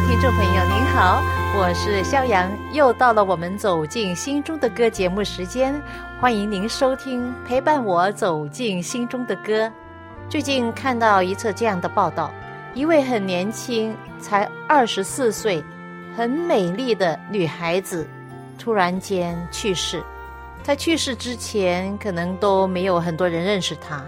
听众朋友，您好，我是肖阳，又到了我们走进心中的歌节目时间。欢迎您收听，陪伴我走进心中的歌。最近看到一则这样的报道：一位很年轻，才二十四岁，很美丽的女孩子，突然间去世。在去世之前，可能都没有很多人认识她，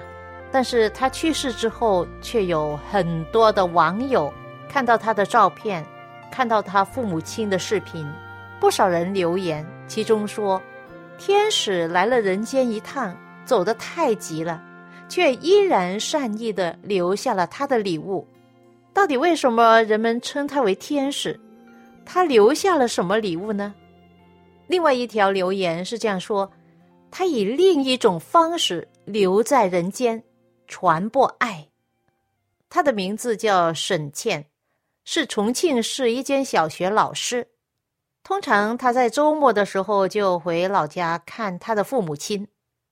但是她去世之后，却有很多的网友看到他的照片，看到他父母亲的视频，不少人留言，其中说。天使来了人间一趟，走得太急了，却依然善意的留下了他的礼物。到底为什么人们称他为天使？他留下了什么礼物呢？另外一条留言是这样说：他以另一种方式留在人间，传播爱。他的名字叫沈倩，是重庆市一间小学老师。通常他在周末的时候就回老家看他的父母亲，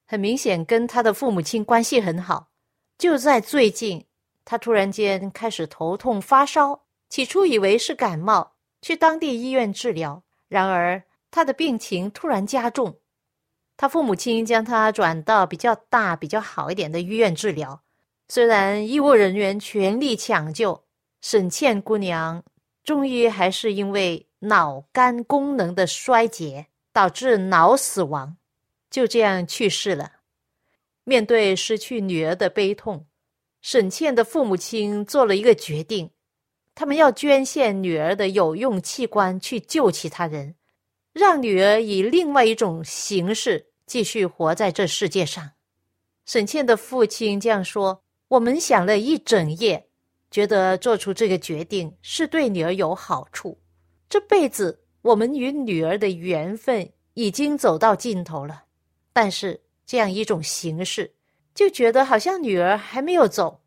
很明显跟他的父母亲关系很好。就在最近，他突然间开始头痛发烧，起初以为是感冒，去当地医院治疗。然而他的病情突然加重，他父母亲将他转到比较大、比较好一点的医院治疗。虽然医务人员全力抢救，沈倩姑娘终于还是因为。脑干功能的衰竭导致脑死亡，就这样去世了。面对失去女儿的悲痛，沈倩的父母亲做了一个决定：他们要捐献女儿的有用器官去救其他人，让女儿以另外一种形式继续活在这世界上。沈倩的父亲这样说：“我们想了一整夜，觉得做出这个决定是对女儿有好处。”这辈子，我们与女儿的缘分已经走到尽头了，但是这样一种形式，就觉得好像女儿还没有走。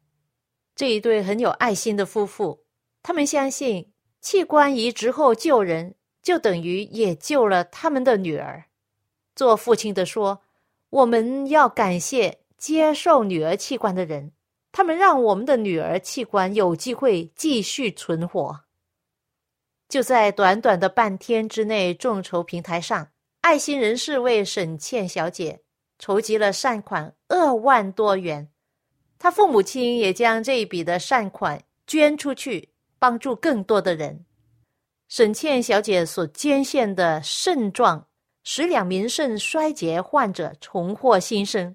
这一对很有爱心的夫妇，他们相信器官移植后救人，就等于也救了他们的女儿。做父亲的说：“我们要感谢接受女儿器官的人，他们让我们的女儿器官有机会继续存活。”就在短短的半天之内，众筹平台上，爱心人士为沈倩小姐筹集了善款二万多元。她父母亲也将这一笔的善款捐出去，帮助更多的人。沈倩小姐所捐献的肾脏，使两名肾衰竭患者重获新生；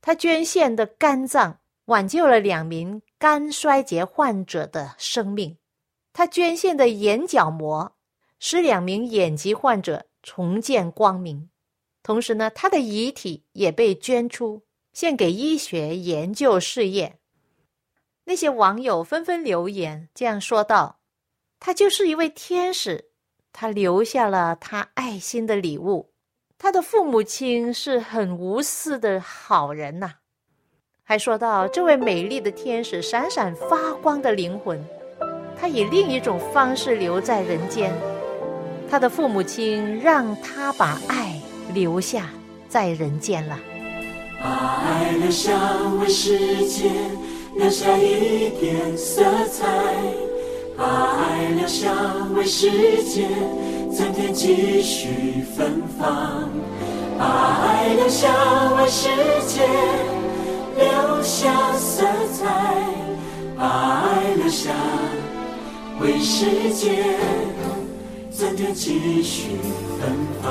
她捐献的肝脏，挽救了两名肝衰竭患者的生命。他捐献的眼角膜使两名眼疾患者重见光明，同时呢，他的遗体也被捐出，献给医学研究事业。那些网友纷纷留言，这样说道：“他就是一位天使，他留下了他爱心的礼物。他的父母亲是很无私的好人呐。”还说到这位美丽的天使，闪闪发光的灵魂。他以另一种方式留在人间，他的父母亲让他把爱留下在人间了。把爱留下为世界留下一点色彩，把爱留下为世界增添几许芬芳，把爱留下为世界留下色彩，把爱留下。为世界增添继续芬芳。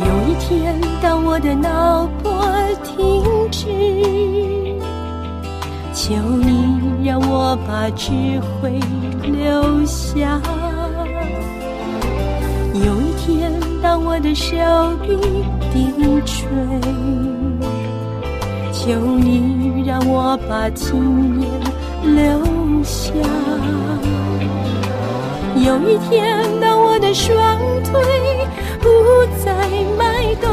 有一天，当我的脑波停止，求你让我把智慧留下。我的手臂低垂，求你让我把经验留下。有一天，当我的双腿不再迈动，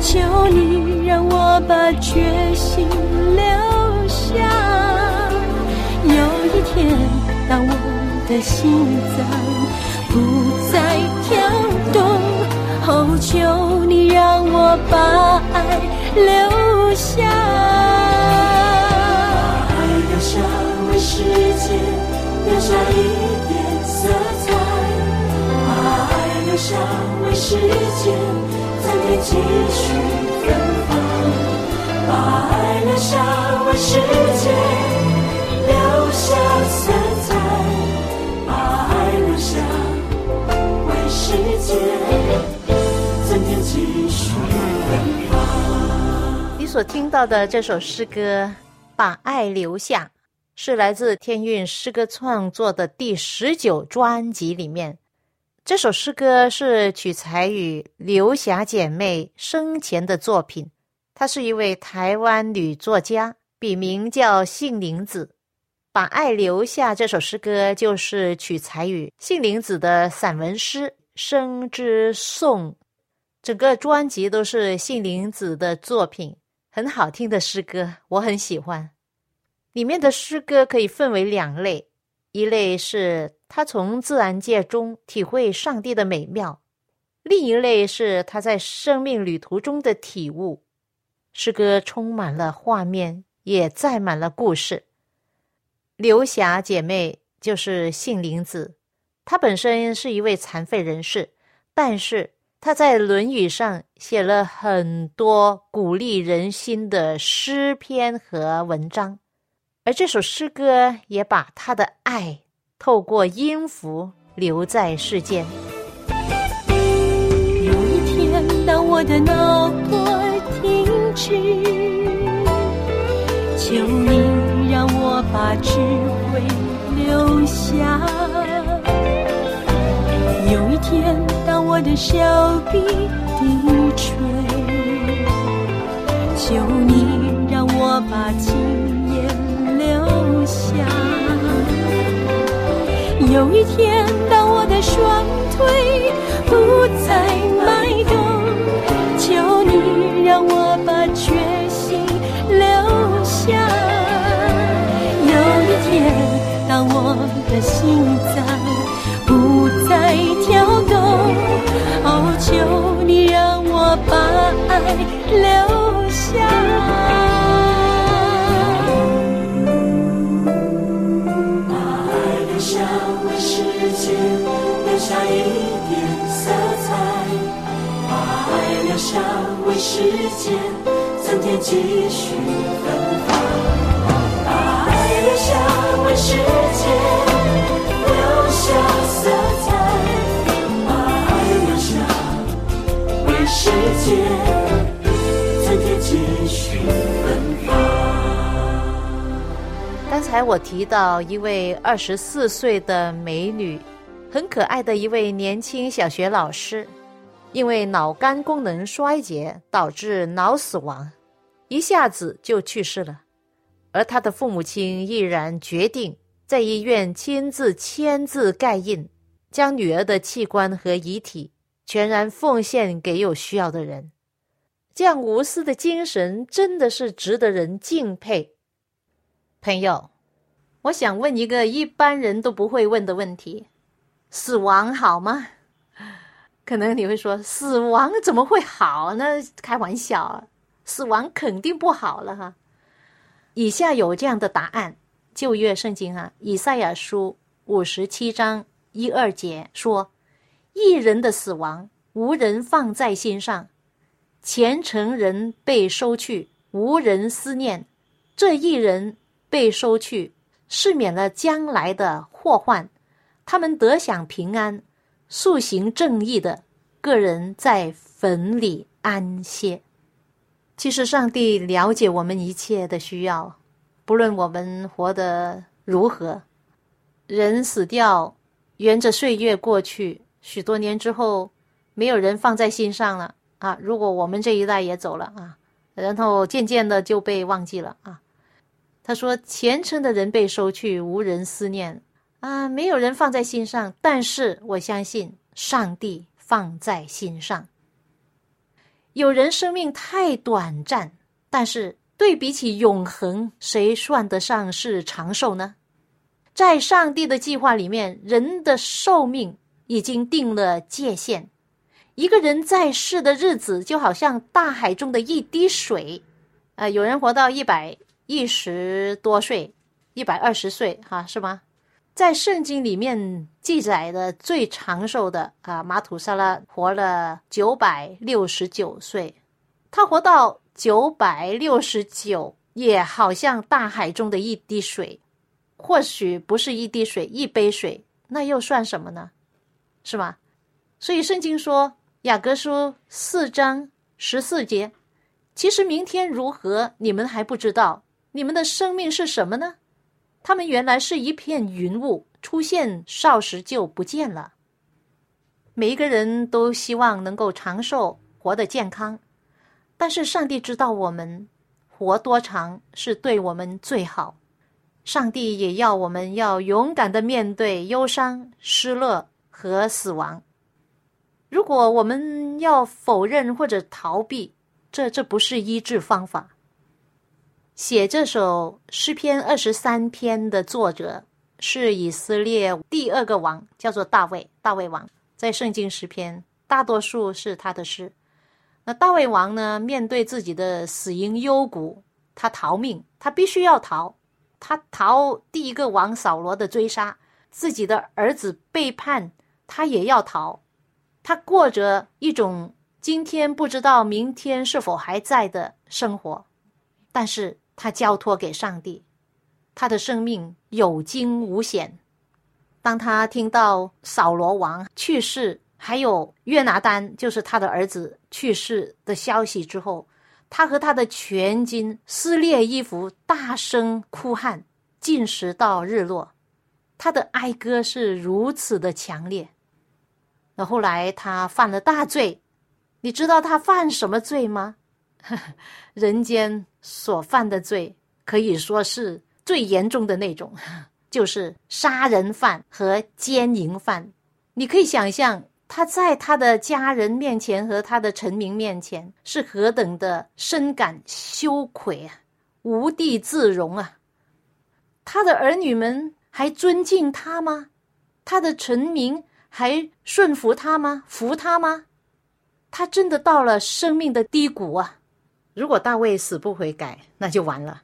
求你让我把决心留下。有一天，当我的心脏不再跳动，哦，求你让我把爱留下。把爱留下，为世界留下一。点色彩。把爱留下为世界增添几许芬芳，把爱留下为世界你所听到的这首诗歌《把爱留下》，是来自天韵诗歌创作的第十九专辑里面。这首诗歌是取材于刘霞姐妹生前的作品。她是一位台湾女作家，笔名叫杏林子。把爱留下这首诗歌就是取材于杏林子的散文诗《生之颂》。整个专辑都是杏林子的作品，很好听的诗歌，我很喜欢。里面的诗歌可以分为两类，一类是。他从自然界中体会上帝的美妙，另一类是他在生命旅途中的体悟。诗歌充满了画面，也载满了故事。刘霞姐妹就是杏林子，她本身是一位残废人士，但是他在《论语》上写了很多鼓励人心的诗篇和文章，而这首诗歌也把他的爱。透过音符留在世间。有一天，当我的脑波停止，求你让我把智慧留下。有一天，我的手臂低垂，求你让我把经验留下。有一天，当我的双腿不再迈动，求你让我把决心留下。有一天，当我的心脏不再跳，求你让我把爱留下。把爱留下为世界留下一点色彩，把爱留下为世界增添几许芬芳。把爱留下为世界留下色彩，世间增添几许芬芳。刚才我提到一位二十四岁的美女。很可爱的一位年轻小学老师，因为脑干功能衰竭导致脑死亡，一下子就去世了。而他的父母亲毅然决定在医院亲自签字盖印，将女儿的器官和遗体全然奉献给有需要的人。这样无私的精神真的是值得人敬佩。朋友，我想问一个一般人都不会问的问题。死亡好吗？可能你会说，死亡怎么会好呢？开玩笑，死亡肯定不好了哈。以下有这样的答案：旧约圣经啊，以赛亚书五十七章一二节说，一人的死亡无人放在心上，虔诚人被收去，无人思念。这一人被收去，是免了将来的祸患。他们得享平安，塑行正义的个人在坟里安歇。其实上帝了解我们一切的需要，不论我们活得如何，人死掉，沿着岁月过去，许多年之后，没有人放在心上了啊。如果我们这一代也走了啊，然后渐渐的就被忘记了啊。他说：“虔诚的人被收去，无人思念啊，没有人放在心上。但是我相信上帝放在心上。”有人生命太短暂，但是对比起永恒，谁算得上是长寿呢？在上帝的计划里面，人的寿命已经定了界限。一个人在世的日子，就好像大海中的一滴水。啊，有人活到一百一十多岁，一百二十岁，哈，是吗？在圣经里面记载的最长寿的啊，马土沙拉活了九百六十九岁。他活到九百六十九，也好像大海中的一滴水，或许不是一滴水，一杯水，那又算什么呢？是吧？所以圣经说，雅各书四章十四节，其实明天如何，你们还不知道。你们的生命是什么呢？他们原来是一片云雾，出现少时就不见了。每一个人都希望能够长寿，活得健康，但是上帝知道我们活多长是对我们最好。上帝也要我们要勇敢的面对忧伤、失落和死亡。如果我们要否认或者逃避，这这不是医治方法。写这首诗篇二十三篇的作者是以色列第二个王，叫做大卫。大卫王在圣经诗篇大多数是他的诗。那大卫王呢，面对自己的死因幽谷，他逃命，他必须要逃。他逃第一个王扫罗的追杀，自己的儿子背叛，他也要逃。他过着一种今天不知道明天是否还在的生活，但是。他交托给上帝，他的生命有惊无险。当他听到扫罗王去世，还有约拿丹就是他的儿子去世的消息之后，他和他的全军撕裂衣服，大声哭喊，进食到日落。他的哀歌是如此的强烈。那后来他犯了大罪，你知道他犯什么罪吗？人间所犯的罪可以说是最严重的那种，就是杀人犯和奸淫犯。你可以想象他在他的家人面前和他的臣民面前是何等的深感羞愧啊，无地自容啊！他的儿女们还尊敬他吗？他的臣民还顺服他吗？服他吗？他真的到了生命的低谷啊！如果大卫死不悔改，那就完了。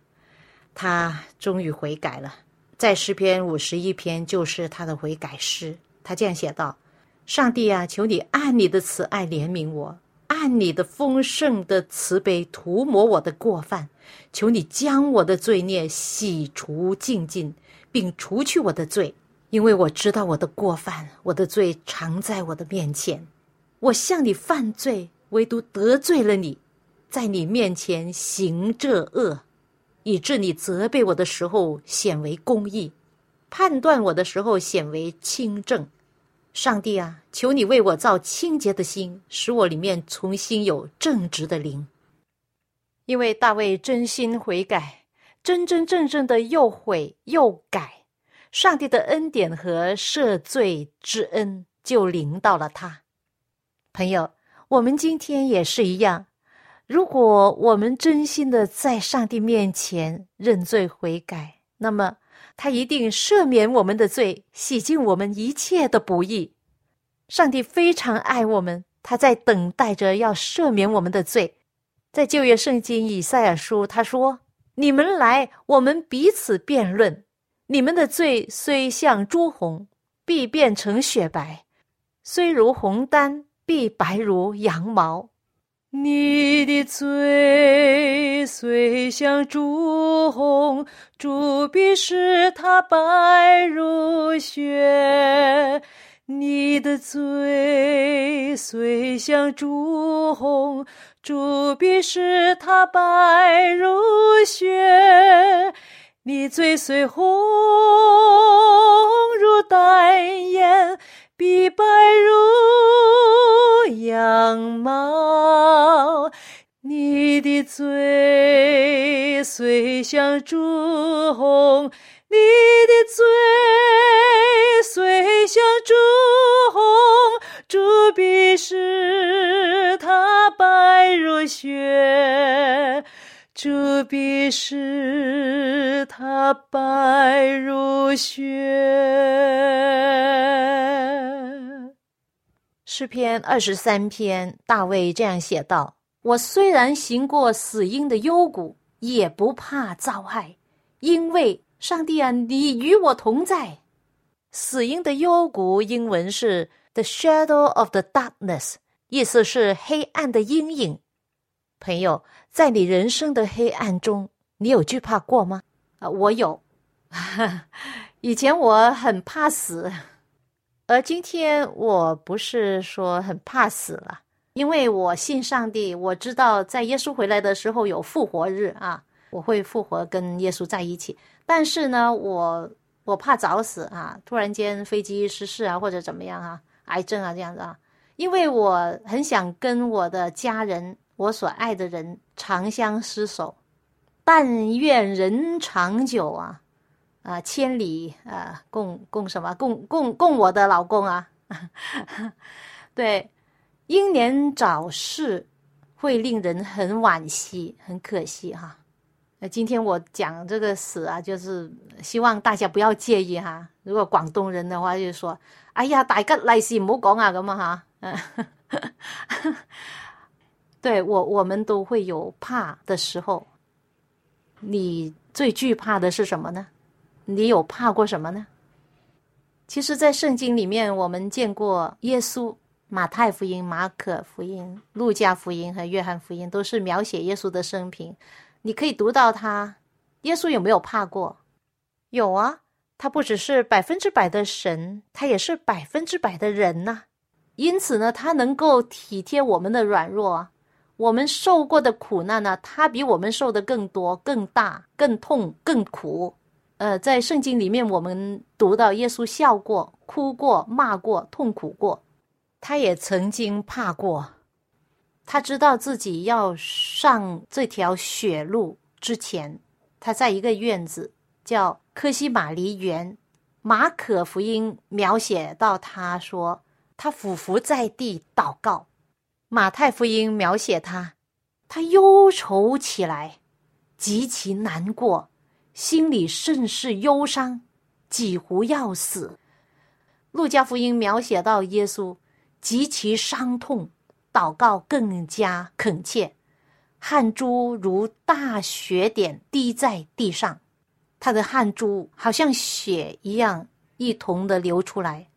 他终于悔改了，在诗篇五十一篇就是他的悔改诗。他这样写道：“上帝啊，求你按你的慈爱怜悯我，按你的丰盛的慈悲涂抹我的过犯。求你将我的罪孽洗除净尽，并除去我的罪，因为我知道我的过犯，我的罪常在我的面前。我向你犯罪，唯独得罪了你。”在你面前行这恶，以致你责备我的时候显为公义，判断我的时候显为清正。上帝啊，求你为我造清洁的心，使我里面重新有正直的灵。因为大卫真心悔改，真真正正的又悔又改，上帝的恩典和赦罪之恩就临到了他。朋友，我们今天也是一样。如果我们真心的在上帝面前认罪悔改，那么他一定赦免我们的罪，洗净我们一切的不义。上帝非常爱我们，他在等待着要赦免我们的罪。在旧约圣经以赛亚书，他说：“你们来，我们彼此辩论。你们的罪虽像朱红，必变成雪白；虽如红丹，必白如羊毛。”你的嘴虽像朱红，主必使它白如雪；你的嘴虽像朱红，朱笔使它白如雪。你嘴虽红如丹颜，鼻白如羊毛。你的嘴虽像朱红，朱笔使它白如雪。诗篇二十三篇，大卫这样写道。我虽然行过死荫的幽谷，也不怕遭害，因为上帝啊，你与我同在。死荫的幽谷，英文是 “the shadow of the darkness”，意思是黑暗的阴影。朋友，在你人生的黑暗中，你有惧怕过吗？啊，我有。以前我很怕死，而今天我不是说很怕死了。因为我信上帝，我知道在耶稣回来的时候有复活日啊，我会复活跟耶稣在一起。但是呢，我我怕早死啊，突然间飞机失事啊，或者怎么样啊，癌症啊这样子啊。因为我很想跟我的家人，我所爱的人长相厮守，但愿人长久啊，啊，千里啊，共共什么？共共共我的老公啊，对。英年早逝会令人很惋惜，很可惜哈。那今天我讲这个死啊，就是希望大家不要介意哈。如果广东人的话，就说：“哎呀，大吉利是唔好讲啊，咁啊哈。”对我，我们都会有怕的时候。你最惧怕的是什么呢？你有怕过什么呢？其实，在圣经里面，我们见过耶稣。马太福音、马可福音、路加福音和约翰福音都是描写耶稣的生平。你可以读到他，耶稣有没有怕过？有啊，他不只是百分之百的神，他也是百分之百的人呐。因此呢，他能够体贴我们的软弱，我们受过的苦难呢，他比我们受的更多、更大、更痛、更苦。呃，在圣经里面，我们读到耶稣笑过、哭过、骂过、痛苦过。他也曾经怕过，他知道自己要上这条血路之前，他在一个院子叫科西玛离园。马可福音描写到他说他俯伏在地祷告，马太福音描写他，他忧愁起来，极其难过，心里甚是忧伤，几乎要死。路加福音描写到耶稣。极其伤痛，祷告更加恳切，汗珠如大雪点滴在地上，他的汗珠好像血一样一同的流出来。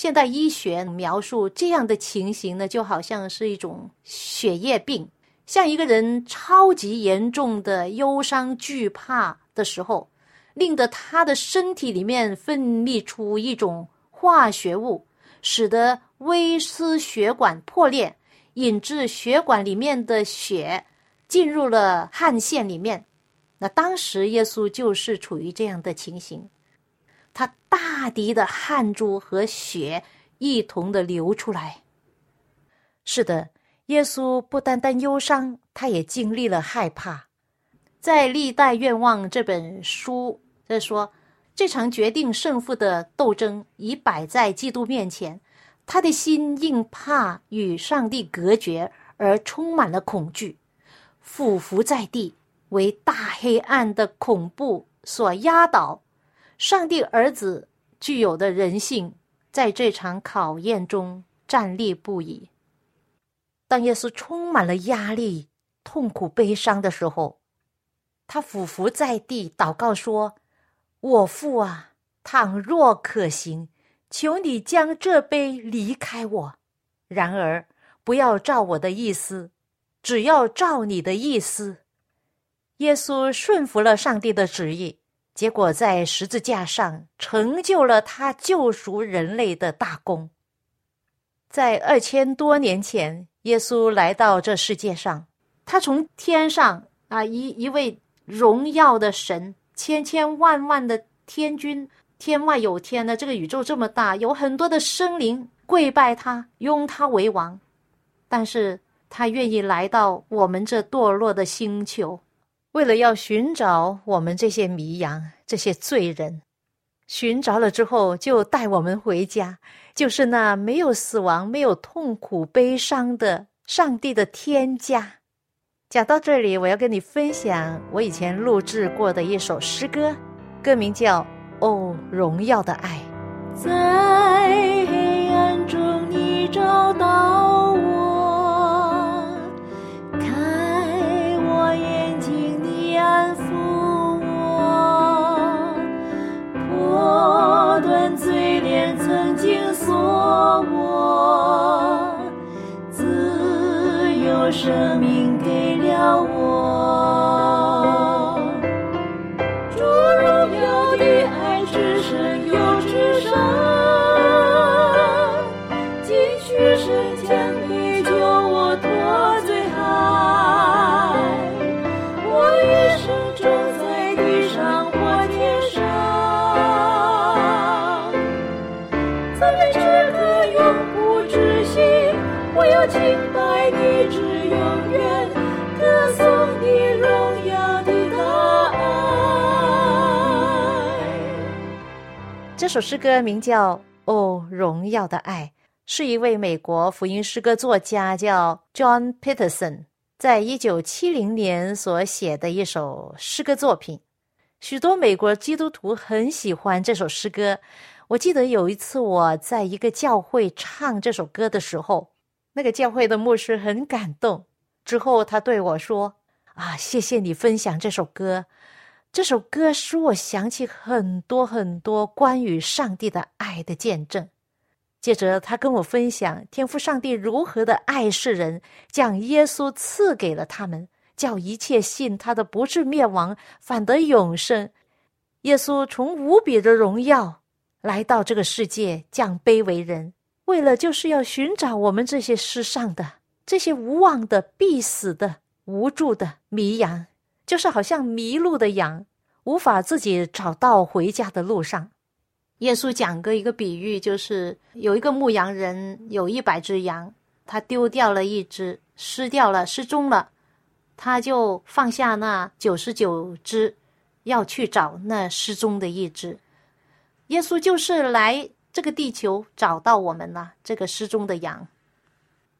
现代医学描述这样的情形呢，就好像是一种血液病，像一个人超级严重的忧伤惧怕的时候，令得他的身体里面分泌出一种化学物，使得。微丝血管破裂，引致血管里面的血进入了汗腺里面。那当时耶稣就是处于这样的情形，他大滴的汗珠和血一同的流出来。是的，耶稣不单单忧伤，他也经历了害怕。在《历代愿望》这本书在说，这场决定胜负的斗争已摆在基督面前。他的心因怕与上帝隔绝而充满了恐惧，俯伏在地，为大黑暗的恐怖所压倒。上帝儿子具有的人性，在这场考验中站立不已。当耶稣充满了压力、痛苦、悲伤的时候，他俯伏在地祷告说：“我父啊，倘若可行。”求你将这杯离开我，然而不要照我的意思，只要照你的意思。耶稣顺服了上帝的旨意，结果在十字架上成就了他救赎人类的大功。在二千多年前，耶稣来到这世界上，他从天上啊，一一位荣耀的神，千千万万的天君，天外有天的这个宇宙这么大，有很多的生灵跪拜他，拥他为王，但是他愿意来到我们这堕落的星球，为了要寻找我们这些迷羊、这些罪人，寻找了之后，就带我们回家。就是那没有死亡、没有痛苦、悲伤的上帝的天家。讲到这里，我要跟你分享我以前录制过的一首诗歌，歌名叫《哦，荣耀的爱》。在黑暗中，你找到生命给了我，主荣耀的爱只剩又只剩，继续生将你救我脱罪海，我一生种在地上或天上，在这。我要敬拜你，至永远歌颂你荣耀的大爱。这首诗歌名叫《哦，荣耀的爱》，是一位美国福音诗歌作家叫 John Peterson 在一九七零年所写的一首诗歌作品。许多美国基督徒很喜欢这首诗歌。我记得有一次我在一个教会唱这首歌的时候。那个教会的牧师很感动，之后他对我说：“啊，谢谢你分享这首歌，这首歌使我想起很多很多关于上帝的爱的见证。”接着他跟我分享天父上帝如何的爱世人，将耶稣赐给了他们，叫一切信他的不至灭亡，反得永生。耶稣从无比的荣耀来到这个世界，降卑为人。为了就是要寻找我们这些世上的这些无望的、必死的、无助的迷羊，就是好像迷路的羊，无法自己找到回家的路上。耶稣讲个一个比喻，就是有一个牧羊人有一百只羊，他丢掉了一只，失掉了，失踪了，他就放下那九十九只，要去找那失踪的一只。耶稣就是来。这个地球找到我们了，这个失踪的羊，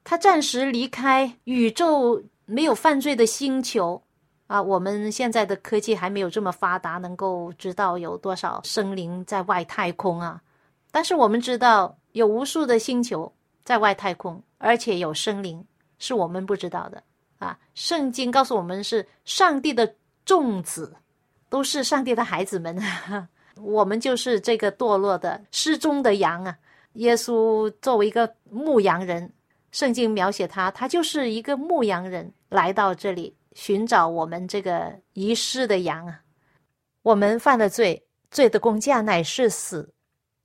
他暂时离开宇宙没有犯罪的星球啊。我们现在的科技还没有这么发达，能够知道有多少生灵在外太空啊。但是我们知道有无数的星球在外太空，而且有生灵是我们不知道的啊。圣经告诉我们是上帝的众子，都是上帝的孩子们。我们就是这个堕落的失踪的羊啊！耶稣作为一个牧羊人，圣经描写他，他就是一个牧羊人，来到这里寻找我们这个遗失的羊啊！我们犯了罪，罪的工价乃是死，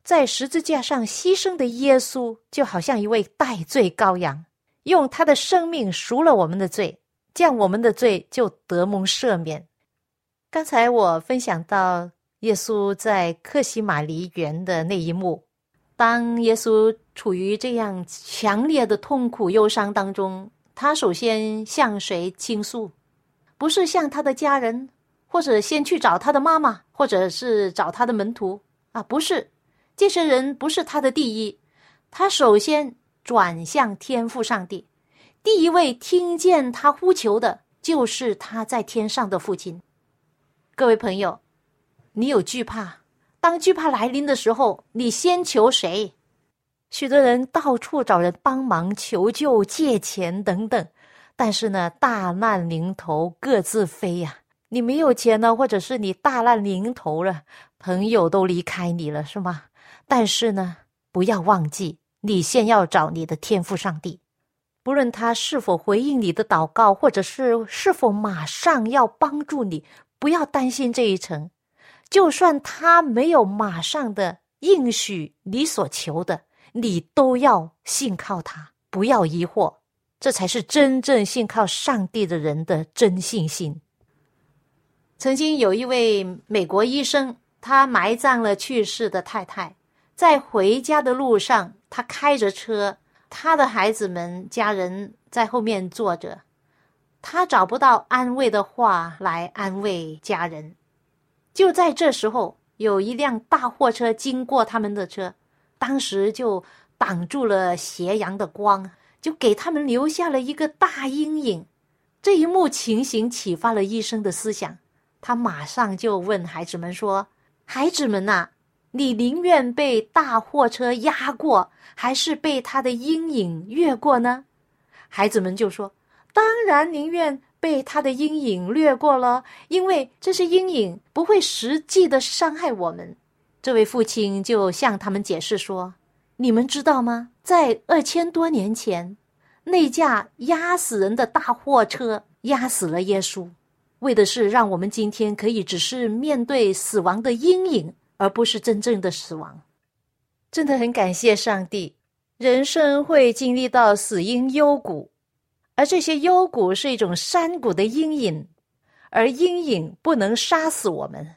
在十字架上牺牲的耶稣，就好像一位代罪羔羊，用他的生命赎了我们的罪，这样我们的罪就得蒙赦免。刚才我分享到。耶稣在克西马尼园的那一幕，当耶稣处于这样强烈的痛苦、忧伤当中，他首先向谁倾诉？不是向他的家人，或者先去找他的妈妈，或者是找他的门徒啊？不是，这些人不是他的第一。他首先转向天父上帝，第一位听见他呼求的，就是他在天上的父亲。各位朋友。你有惧怕，当惧怕来临的时候，你先求谁？许多人到处找人帮忙、求救、借钱等等，但是呢，大难临头各自飞呀。你没有钱呢，或者是你大难临头了，朋友都离开你了，是吗？但是呢，不要忘记，你先要找你的天赋上帝，不论他是否回应你的祷告，或者是是否马上要帮助你，不要担心这一层。就算他没有马上的应许你所求的，你都要信靠他，不要疑惑。这才是真正信靠上帝的人的真信心。曾经有一位美国医生，他埋葬了去世的太太，在回家的路上，他开着车，他的孩子们、家人在后面坐着，他找不到安慰的话来安慰家人。就在这时候，有一辆大货车经过他们的车，当时就挡住了斜阳的光。就给他们留下了一个大阴影。这一幕情形启发了医生的思想，他马上就问孩子们说：“孩子们呐，你宁愿被大货车压过，还是被他的阴影越过呢？”孩子们就说：“当然宁愿被他的阴影掠过了，因为这些阴影不会实际的伤害我们。”这位父亲就向他们解释说。你们知道吗？在二千多年前，那架压死人的大货车压死了耶稣，为的是让我们今天可以只是面对死亡的阴影，而不是真正的死亡。真的很感谢上帝，人生会经历到死因幽谷，而这些幽谷是一种山谷的阴影，而阴影不能杀死我们。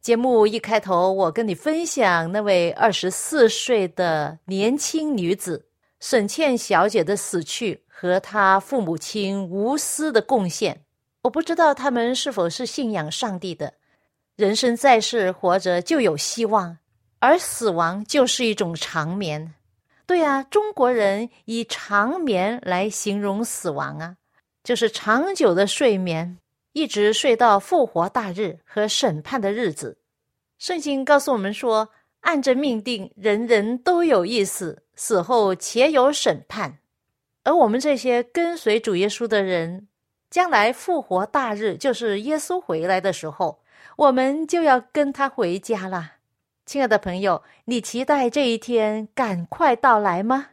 节目一开头，我跟你分享那位二十四岁的年轻女子沈倩小姐的死去和她父母亲无私的贡献。我不知道他们是否是信仰上帝的。人生在世，活着就有希望，而死亡就是一种长眠。对啊，中国人以长眠来形容死亡啊，就是长久的睡眠。一直睡到复活大日和审判的日子。圣经告诉我们说，按着命定，人人都有意思，死后且有审判。而我们这些跟随主耶稣的人，将来复活大日，就是耶稣回来的时候，我们就要跟他回家了。亲爱的朋友，你期待这一天赶快到来吗？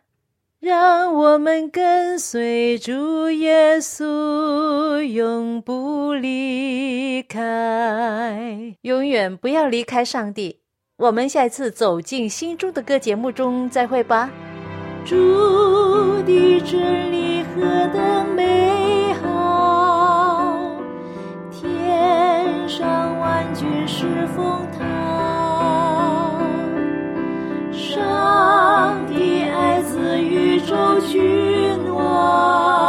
让我们跟随主耶稣，永不离开，永远不要离开上帝。我们下一次走进心中的歌节目中再会吧。主的真理何等美好，天上万军是风，上帝爱子，宇宙取暖。